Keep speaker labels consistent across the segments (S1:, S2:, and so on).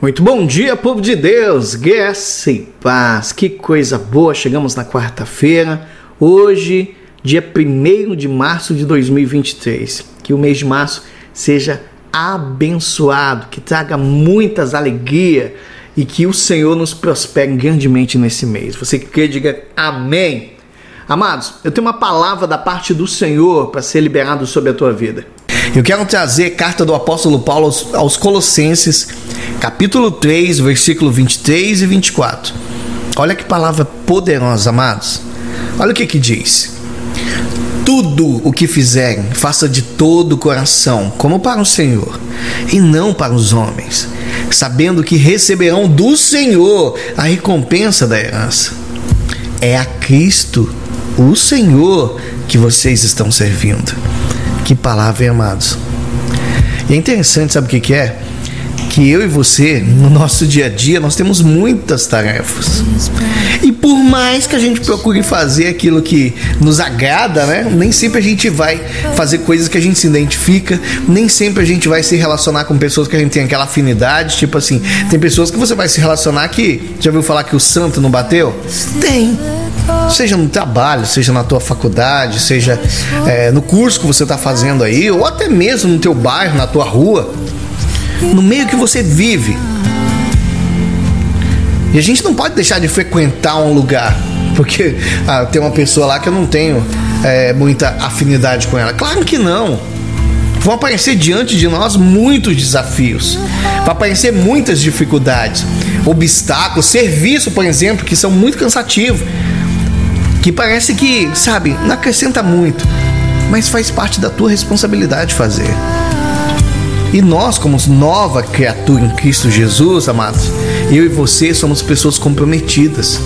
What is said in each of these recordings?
S1: Muito bom dia, povo de Deus, graça e paz, que coisa boa, chegamos na quarta-feira, hoje, dia 1 de março de 2023. Que o mês de março seja abençoado, que traga muitas alegrias e que o Senhor nos prospere grandemente nesse mês. Você que quer, diga amém. Amados, eu tenho uma palavra da parte do Senhor para ser liberado sobre a tua vida. Eu quero trazer carta do apóstolo Paulo aos, aos Colossenses, capítulo 3, versículo 23 e 24. Olha que palavra poderosa, amados. Olha o que que diz. Tudo o que fizerem, faça de todo o coração, como para o Senhor, e não para os homens, sabendo que receberão do Senhor a recompensa da herança. É a Cristo, o Senhor, que vocês estão servindo. Que palavra, hein, amados? E é interessante, sabe o que, que é? Que eu e você, no nosso dia a dia, nós temos muitas tarefas. E mais que a gente procure fazer aquilo que nos agrada, né? Nem sempre a gente vai fazer coisas que a gente se identifica, nem sempre a gente vai se relacionar com pessoas que a gente tem aquela afinidade. Tipo assim, tem pessoas que você vai se relacionar que. Já ouviu falar que o santo não bateu? Tem seja no trabalho, seja na tua faculdade, seja é, no curso que você está fazendo aí, ou até mesmo no teu bairro, na tua rua, no meio que você vive. E a gente não pode deixar de frequentar um lugar, porque ah, tem uma pessoa lá que eu não tenho é, muita afinidade com ela. Claro que não. Vão aparecer diante de nós muitos desafios, vai aparecer muitas dificuldades, obstáculos, serviço, por exemplo, que são muito cansativos que parece que, sabe, não acrescenta muito, mas faz parte da tua responsabilidade fazer. E nós, como nova criatura em Cristo Jesus, amados, eu e você somos pessoas comprometidas.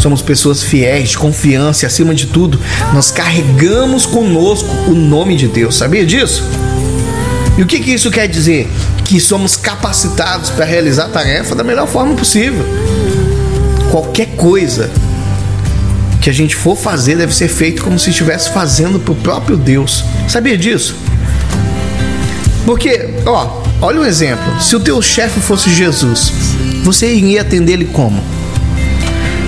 S1: Somos pessoas fiéis, de confiança e, acima de tudo, nós carregamos conosco o nome de Deus. Sabia disso? E o que, que isso quer dizer? Que somos capacitados para realizar a tarefa da melhor forma possível. Qualquer coisa que a gente for fazer deve ser feito como se estivesse fazendo para o próprio Deus. Sabia disso? Porque, ó, olha um exemplo. Se o teu chefe fosse Jesus, você iria atender ele como?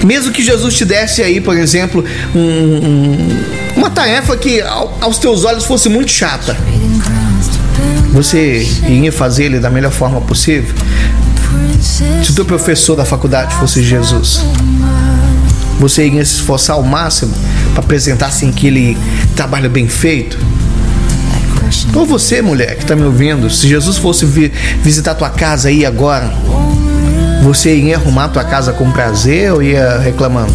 S1: Mesmo que Jesus te desse aí, por exemplo, um, um, uma tarefa que aos teus olhos fosse muito chata, você iria fazer ele da melhor forma possível? Se o teu professor da faculdade fosse Jesus, você iria se esforçar ao máximo para apresentar assim aquele trabalho bem feito? Ou você, mulher, que está me ouvindo, se Jesus fosse vir visitar tua casa aí agora, você ia arrumar tua casa com prazer ou ia reclamando?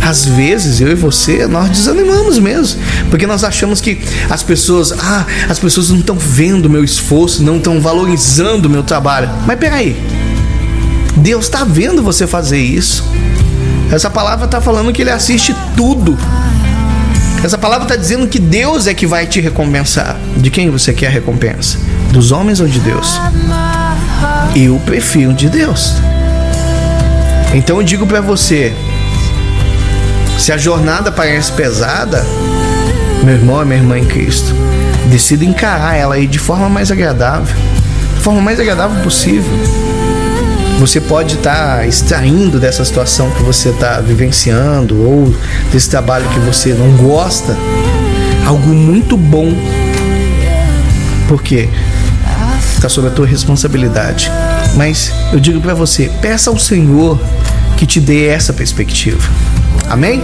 S1: Às vezes eu e você nós desanimamos mesmo, porque nós achamos que as pessoas, ah, as pessoas não estão vendo meu esforço, não estão valorizando meu trabalho. Mas peraí, Deus está vendo você fazer isso. Essa palavra está falando que ele assiste tudo. Essa palavra está dizendo que Deus é que vai te recompensar. De quem você quer a recompensa? Dos homens ou de Deus? Eu prefiro de Deus. Então eu digo para você: se a jornada parece pesada, meu irmão e minha irmã em Cristo, decida encarar ela aí de forma mais agradável, de forma mais agradável possível você pode estar tá extraindo dessa situação que você está vivenciando ou desse trabalho que você não gosta algo muito bom. Porque está sob a tua responsabilidade. Mas eu digo para você, peça ao Senhor que te dê essa perspectiva. Amém?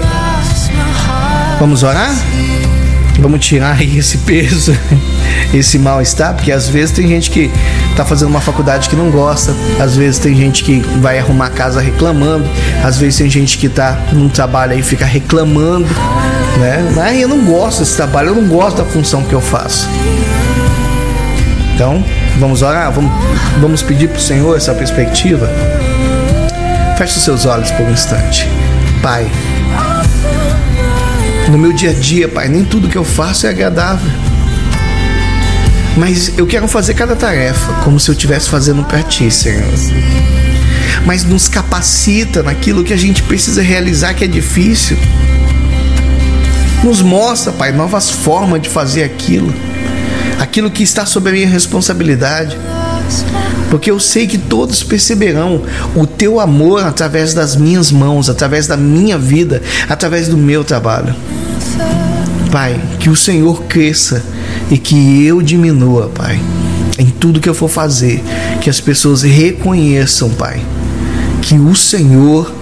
S1: Vamos orar? Vamos tirar esse peso, esse mal-estar, porque às vezes tem gente que tá fazendo uma faculdade que não gosta, às vezes tem gente que vai arrumar casa reclamando, às vezes tem gente que tá num trabalho e fica reclamando, né? Mas eu não gosto desse trabalho, eu não gosto da função que eu faço. Então, vamos orar, vamos, vamos pedir pro Senhor essa perspectiva. Feche os seus olhos por um instante. Pai, no meu dia a dia, Pai, nem tudo que eu faço é agradável. Mas eu quero fazer cada tarefa como se eu estivesse fazendo para ti, Senhor. Mas nos capacita naquilo que a gente precisa realizar que é difícil. Nos mostra, Pai, novas formas de fazer aquilo. Aquilo que está sob a minha responsabilidade. Porque eu sei que todos perceberão o teu amor através das minhas mãos, através da minha vida, através do meu trabalho. Pai, que o Senhor cresça e que eu diminua, Pai, em tudo que eu for fazer, que as pessoas reconheçam, Pai, que o Senhor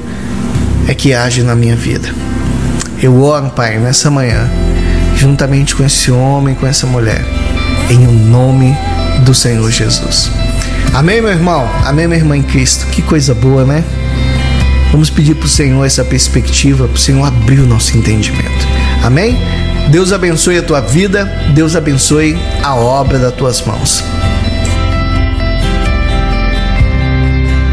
S1: é que age na minha vida. Eu oro, Pai, nessa manhã, juntamente com esse homem, com essa mulher, em o nome do Senhor Jesus. Amém, meu irmão? Amém, minha irmã em Cristo? Que coisa boa, né? Vamos pedir para o Senhor essa perspectiva, para o Senhor abrir o nosso entendimento. Amém? Deus abençoe a tua vida, Deus abençoe a obra das tuas mãos.